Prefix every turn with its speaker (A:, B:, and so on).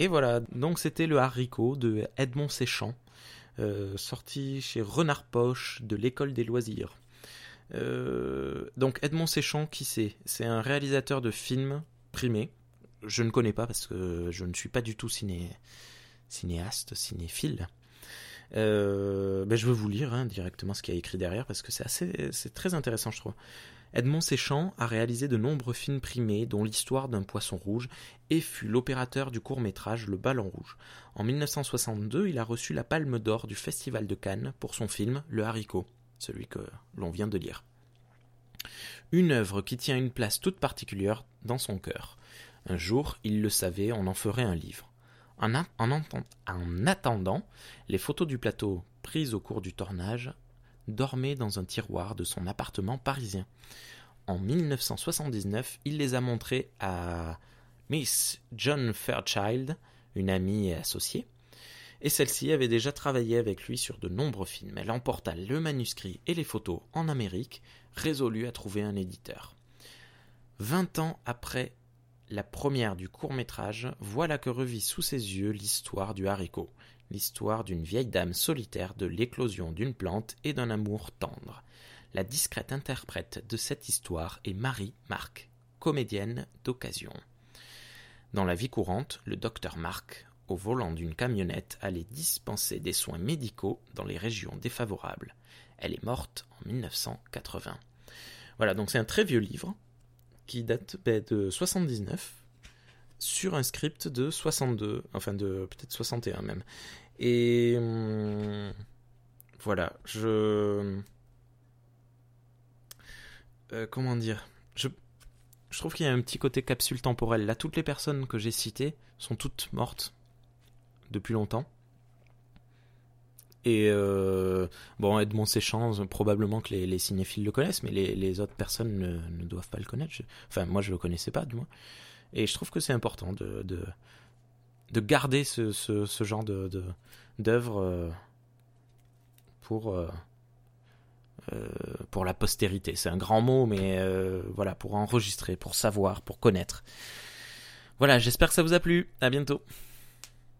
A: Et voilà, donc c'était le haricot de Edmond Séchant, euh, sorti chez Renard Poche de l'école des loisirs. Euh, donc Edmond Séchant, qui c'est? C'est un réalisateur de films primés. Je ne connais pas parce que je ne suis pas du tout ciné... cinéaste, cinéphile. Ben je veux vous lire hein, directement ce qu'il y a écrit derrière parce que c'est assez, c'est très intéressant, je trouve. Edmond Séchant a réalisé de nombreux films primés, dont l'histoire d'un poisson rouge, et fut l'opérateur du court-métrage Le Ballon Rouge. En 1962, il a reçu la Palme d'Or du Festival de Cannes pour son film Le Haricot, celui que l'on vient de lire. Une œuvre qui tient une place toute particulière dans son cœur. Un jour, il le savait, on en ferait un livre. En, en attendant, les photos du plateau prises au cours du tournage dormaient dans un tiroir de son appartement parisien. En 1979, il les a montrées à Miss John Fairchild, une amie et associée, et celle-ci avait déjà travaillé avec lui sur de nombreux films. Elle emporta le manuscrit et les photos en Amérique, résolue à trouver un éditeur. Vingt ans après la première du court métrage, voilà que revit sous ses yeux l'histoire du haricot, l'histoire d'une vieille dame solitaire, de l'éclosion d'une plante et d'un amour tendre. La discrète interprète de cette histoire est Marie Marc, comédienne d'occasion. Dans la vie courante, le docteur Marc, au volant d'une camionnette, allait dispenser des soins médicaux dans les régions défavorables. Elle est morte en 1980. Voilà, donc c'est un très vieux livre qui date ben, de 79 sur un script de 62, enfin de peut-être 61 même. Et hum, voilà, je... Euh, comment dire je, je trouve qu'il y a un petit côté capsule temporelle. Là, toutes les personnes que j'ai citées sont toutes mortes depuis longtemps. Et euh, bon, Edmond Séchant, probablement que les, cinéphiles le connaissent, mais les, autres personnes ne, doivent pas le connaître. enfin, moi, je le connaissais pas, du moins. Et je trouve que c'est important de, de, garder ce, genre de d'œuvre euh, pour euh, pour la postérité. C'est un grand mot, mais voilà, pour enregistrer, pour savoir, pour connaître. Voilà, j'espère que ça vous a plu. À bientôt.